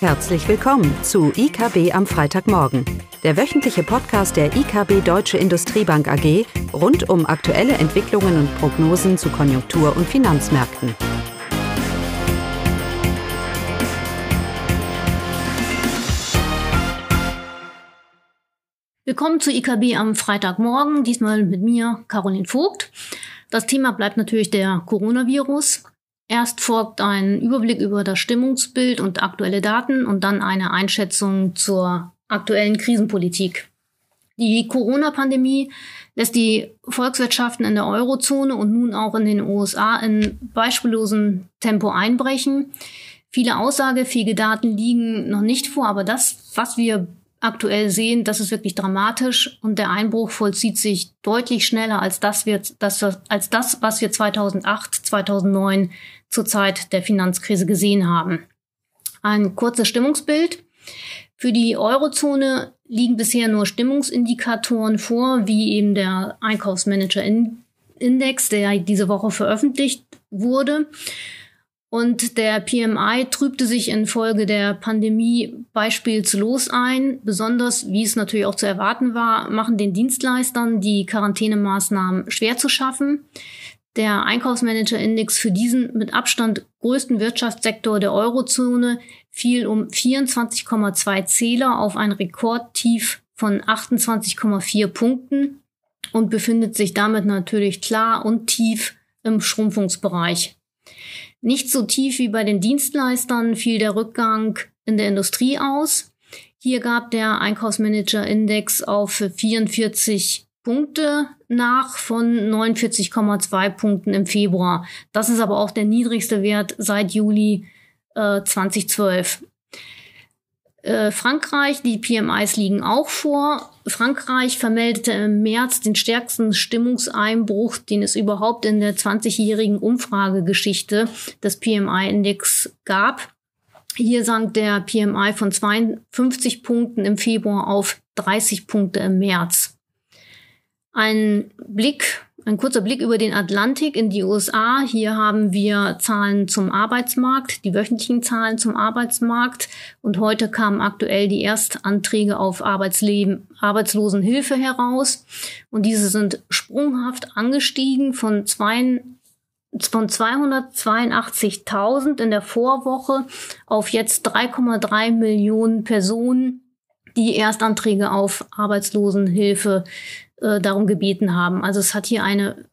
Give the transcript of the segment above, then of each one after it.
Herzlich willkommen zu IKB am Freitagmorgen, der wöchentliche Podcast der IKB Deutsche Industriebank AG rund um aktuelle Entwicklungen und Prognosen zu Konjunktur- und Finanzmärkten. Willkommen zu IKB am Freitagmorgen, diesmal mit mir, Caroline Vogt. Das Thema bleibt natürlich der Coronavirus. Erst folgt ein Überblick über das Stimmungsbild und aktuelle Daten und dann eine Einschätzung zur aktuellen Krisenpolitik. Die Corona-Pandemie lässt die Volkswirtschaften in der Eurozone und nun auch in den USA in beispiellosem Tempo einbrechen. Viele aussagefähige Daten liegen noch nicht vor, aber das, was wir aktuell sehen, das ist wirklich dramatisch und der Einbruch vollzieht sich deutlich schneller als das, als das was wir 2008, 2009 zur Zeit der Finanzkrise gesehen haben. Ein kurzes Stimmungsbild. Für die Eurozone liegen bisher nur Stimmungsindikatoren vor, wie eben der Einkaufsmanager-Index, der diese Woche veröffentlicht wurde. Und der PMI trübte sich infolge der Pandemie beispielslos ein. Besonders, wie es natürlich auch zu erwarten war, machen den Dienstleistern die Quarantänemaßnahmen schwer zu schaffen. Der Einkaufsmanager-Index für diesen mit Abstand größten Wirtschaftssektor der Eurozone fiel um 24,2 Zähler auf ein Rekordtief von 28,4 Punkten und befindet sich damit natürlich klar und tief im Schrumpfungsbereich. Nicht so tief wie bei den Dienstleistern fiel der Rückgang in der Industrie aus. Hier gab der Einkaufsmanager-Index auf 44 Punkte nach von 49,2 Punkten im Februar. Das ist aber auch der niedrigste Wert seit Juli äh, 2012. Äh, Frankreich, die PMIs liegen auch vor. Frankreich vermeldete im März den stärksten Stimmungseinbruch, den es überhaupt in der 20-jährigen Umfragegeschichte des PMI-Index gab. Hier sank der PMI von 52 Punkten im Februar auf 30 Punkte im März. Ein Blick ein kurzer Blick über den Atlantik in die USA. Hier haben wir Zahlen zum Arbeitsmarkt, die wöchentlichen Zahlen zum Arbeitsmarkt. Und heute kamen aktuell die Erstanträge auf Arbeitsleben, Arbeitslosenhilfe heraus. Und diese sind sprunghaft angestiegen von zwei, von 282.000 in der Vorwoche auf jetzt 3,3 Millionen Personen, die Erstanträge auf Arbeitslosenhilfe äh, darum gebeten haben. Also es hat hier eine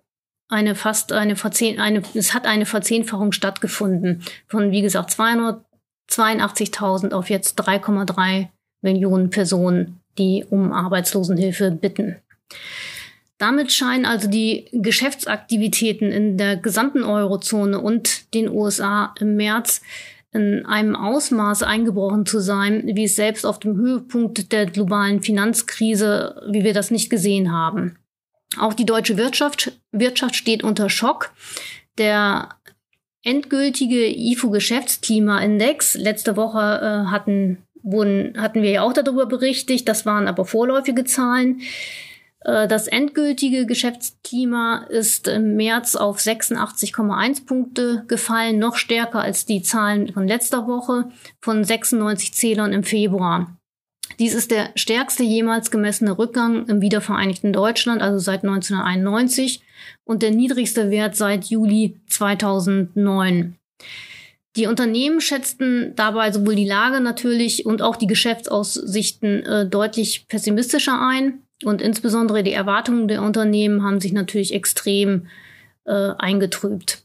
eine fast eine Verzehn eine es hat eine Verzehnfachung stattgefunden von wie gesagt 282.000 auf jetzt 3,3 Millionen Personen, die um Arbeitslosenhilfe bitten. Damit scheinen also die Geschäftsaktivitäten in der gesamten Eurozone und den USA im März in einem Ausmaß eingebrochen zu sein, wie es selbst auf dem Höhepunkt der globalen Finanzkrise, wie wir das nicht gesehen haben. Auch die deutsche Wirtschaft, Wirtschaft steht unter Schock. Der endgültige IFO-Geschäftsklimaindex, letzte Woche äh, hatten, wurden, hatten wir ja auch darüber berichtet, das waren aber vorläufige Zahlen, das endgültige Geschäftsklima ist im März auf 86,1 Punkte gefallen, noch stärker als die Zahlen von letzter Woche von 96 Zählern im Februar. Dies ist der stärkste jemals gemessene Rückgang im wiedervereinigten Deutschland, also seit 1991, und der niedrigste Wert seit Juli 2009. Die Unternehmen schätzten dabei sowohl die Lage natürlich und auch die Geschäftsaussichten äh, deutlich pessimistischer ein. Und insbesondere die Erwartungen der Unternehmen haben sich natürlich extrem äh, eingetrübt.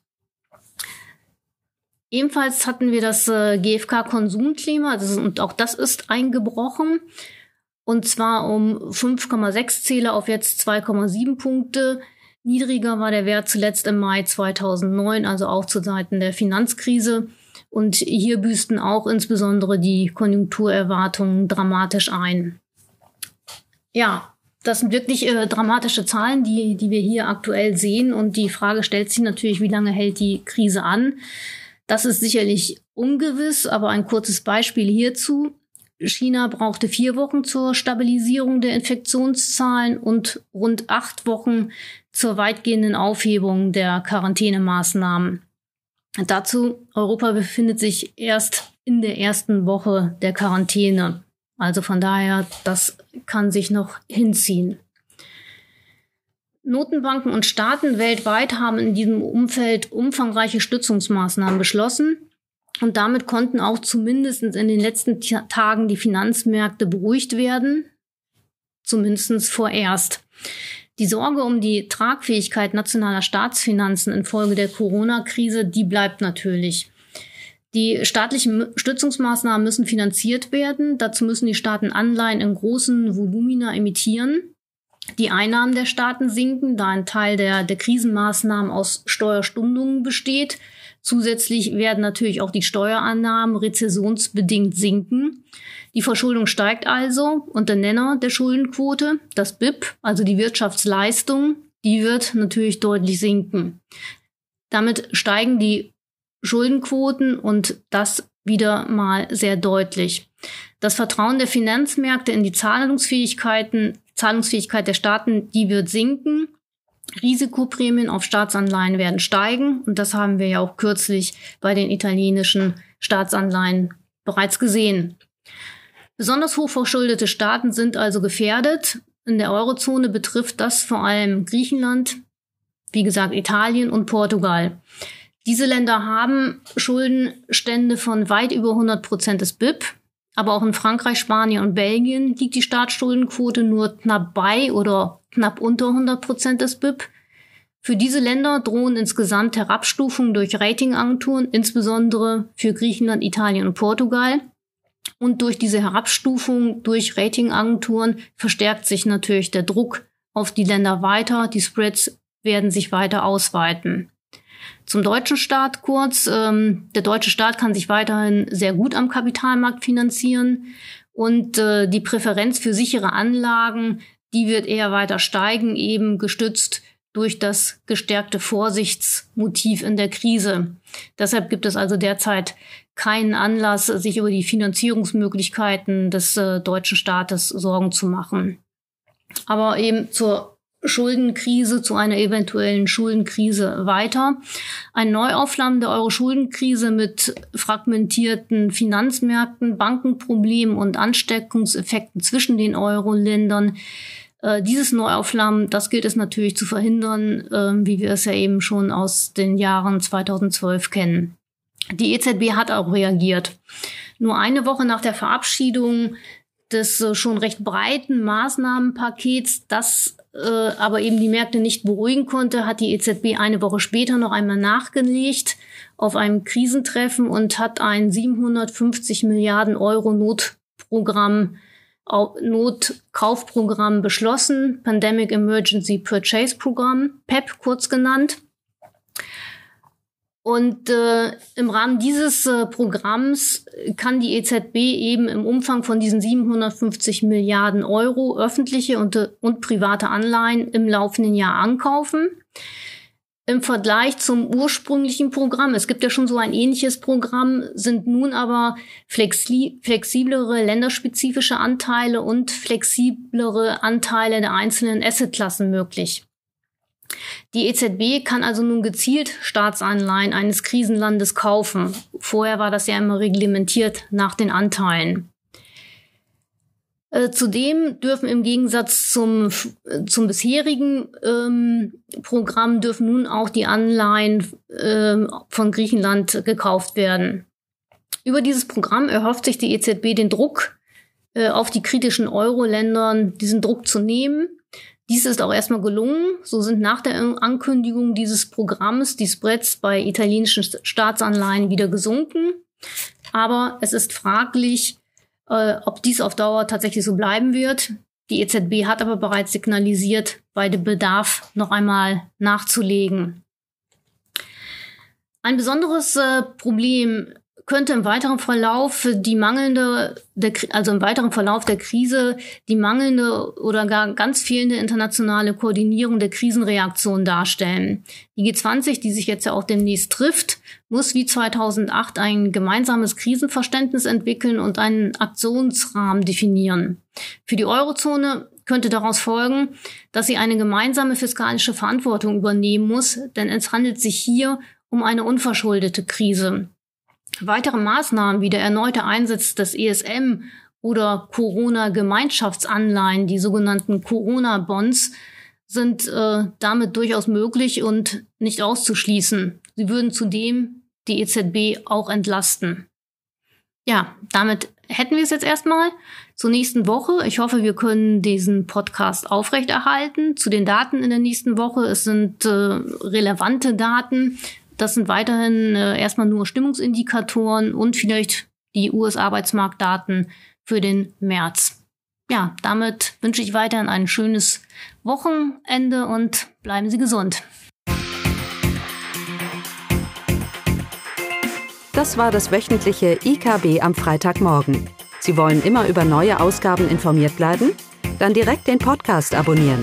Ebenfalls hatten wir das äh, GfK-Konsumklima, und auch das ist eingebrochen. Und zwar um 5,6 Zähler auf jetzt 2,7 Punkte. Niedriger war der Wert zuletzt im Mai 2009, also auch zu Zeiten der Finanzkrise. Und hier büßten auch insbesondere die Konjunkturerwartungen dramatisch ein. Ja, das sind wirklich äh, dramatische Zahlen, die, die wir hier aktuell sehen. Und die Frage stellt sich natürlich, wie lange hält die Krise an? Das ist sicherlich ungewiss, aber ein kurzes Beispiel hierzu. China brauchte vier Wochen zur Stabilisierung der Infektionszahlen und rund acht Wochen zur weitgehenden Aufhebung der Quarantänemaßnahmen. Dazu, Europa befindet sich erst in der ersten Woche der Quarantäne. Also von daher, das kann sich noch hinziehen. Notenbanken und Staaten weltweit haben in diesem Umfeld umfangreiche Stützungsmaßnahmen beschlossen. Und damit konnten auch zumindest in den letzten Tagen die Finanzmärkte beruhigt werden. Zumindest vorerst. Die Sorge um die Tragfähigkeit nationaler Staatsfinanzen infolge der Corona-Krise, die bleibt natürlich. Die staatlichen Stützungsmaßnahmen müssen finanziert werden. Dazu müssen die Staaten Anleihen in großen Volumina emittieren. Die Einnahmen der Staaten sinken, da ein Teil der, der Krisenmaßnahmen aus Steuerstundungen besteht. Zusätzlich werden natürlich auch die Steuerannahmen rezessionsbedingt sinken. Die Verschuldung steigt also und der Nenner der Schuldenquote, das BIP, also die Wirtschaftsleistung, die wird natürlich deutlich sinken. Damit steigen die Schuldenquoten und das wieder mal sehr deutlich. Das Vertrauen der Finanzmärkte in die Zahlungsfähigkeiten, Zahlungsfähigkeit der Staaten, die wird sinken. Risikoprämien auf Staatsanleihen werden steigen und das haben wir ja auch kürzlich bei den italienischen Staatsanleihen bereits gesehen. Besonders hochverschuldete Staaten sind also gefährdet. In der Eurozone betrifft das vor allem Griechenland, wie gesagt Italien und Portugal. Diese Länder haben Schuldenstände von weit über 100 Prozent des BIP. Aber auch in Frankreich, Spanien und Belgien liegt die Staatsschuldenquote nur knapp bei oder knapp unter 100 Prozent des BIP. Für diese Länder drohen insgesamt Herabstufungen durch Ratingagenturen, insbesondere für Griechenland, Italien und Portugal. Und durch diese Herabstufung durch Ratingagenturen verstärkt sich natürlich der Druck auf die Länder weiter. Die Spreads werden sich weiter ausweiten. Zum deutschen Staat kurz. Ähm, der deutsche Staat kann sich weiterhin sehr gut am Kapitalmarkt finanzieren und äh, die Präferenz für sichere Anlagen, die wird eher weiter steigen, eben gestützt durch das gestärkte Vorsichtsmotiv in der Krise. Deshalb gibt es also derzeit keinen Anlass, sich über die Finanzierungsmöglichkeiten des äh, deutschen Staates Sorgen zu machen. Aber eben zur Schuldenkrise zu einer eventuellen Schuldenkrise weiter. Ein Neuauflammen der Euro-Schuldenkrise mit fragmentierten Finanzmärkten, Bankenproblemen und Ansteckungseffekten zwischen den Euro-Ländern. Äh, dieses Neuauflammen, das gilt es natürlich zu verhindern, äh, wie wir es ja eben schon aus den Jahren 2012 kennen. Die EZB hat auch reagiert. Nur eine Woche nach der Verabschiedung des äh, schon recht breiten Maßnahmenpakets, das äh, aber eben die Märkte nicht beruhigen konnte, hat die EZB eine Woche später noch einmal nachgelegt auf einem Krisentreffen und hat ein 750 Milliarden Euro Notprogramm Notkaufprogramm beschlossen, Pandemic Emergency Purchase Program, PEP kurz genannt. Und äh, im Rahmen dieses äh, Programms kann die EZB eben im Umfang von diesen 750 Milliarden Euro öffentliche und, und private Anleihen im laufenden Jahr ankaufen. Im Vergleich zum ursprünglichen Programm, es gibt ja schon so ein ähnliches Programm, sind nun aber flexi flexiblere länderspezifische Anteile und flexiblere Anteile der einzelnen Assetklassen möglich. Die EZB kann also nun gezielt Staatsanleihen eines Krisenlandes kaufen. Vorher war das ja immer reglementiert nach den Anteilen. Äh, zudem dürfen im Gegensatz zum, zum bisherigen ähm, Programm dürfen nun auch die Anleihen äh, von Griechenland gekauft werden. Über dieses Programm erhofft sich die EZB den Druck äh, auf die kritischen Euro-Ländern, diesen Druck zu nehmen dies ist auch erstmal gelungen. So sind nach der Ankündigung dieses Programms die Spreads bei italienischen Staatsanleihen wieder gesunken. Aber es ist fraglich, äh, ob dies auf Dauer tatsächlich so bleiben wird. Die EZB hat aber bereits signalisiert, bei dem Bedarf noch einmal nachzulegen. Ein besonderes äh, Problem könnte im weiteren Verlauf die mangelnde, der, also im weiteren Verlauf der Krise die mangelnde oder gar ganz fehlende internationale Koordinierung der Krisenreaktion darstellen. Die G20, die sich jetzt ja auch demnächst trifft, muss wie 2008 ein gemeinsames Krisenverständnis entwickeln und einen Aktionsrahmen definieren. Für die Eurozone könnte daraus folgen, dass sie eine gemeinsame fiskalische Verantwortung übernehmen muss, denn es handelt sich hier um eine unverschuldete Krise. Weitere Maßnahmen wie der erneute Einsatz des ESM oder Corona-Gemeinschaftsanleihen, die sogenannten Corona-Bonds, sind äh, damit durchaus möglich und nicht auszuschließen. Sie würden zudem die EZB auch entlasten. Ja, damit hätten wir es jetzt erstmal zur nächsten Woche. Ich hoffe, wir können diesen Podcast aufrechterhalten. Zu den Daten in der nächsten Woche. Es sind äh, relevante Daten. Das sind weiterhin äh, erstmal nur Stimmungsindikatoren und vielleicht die US-Arbeitsmarktdaten für den März. Ja, damit wünsche ich weiterhin ein schönes Wochenende und bleiben Sie gesund. Das war das wöchentliche IKB am Freitagmorgen. Sie wollen immer über neue Ausgaben informiert bleiben? Dann direkt den Podcast abonnieren.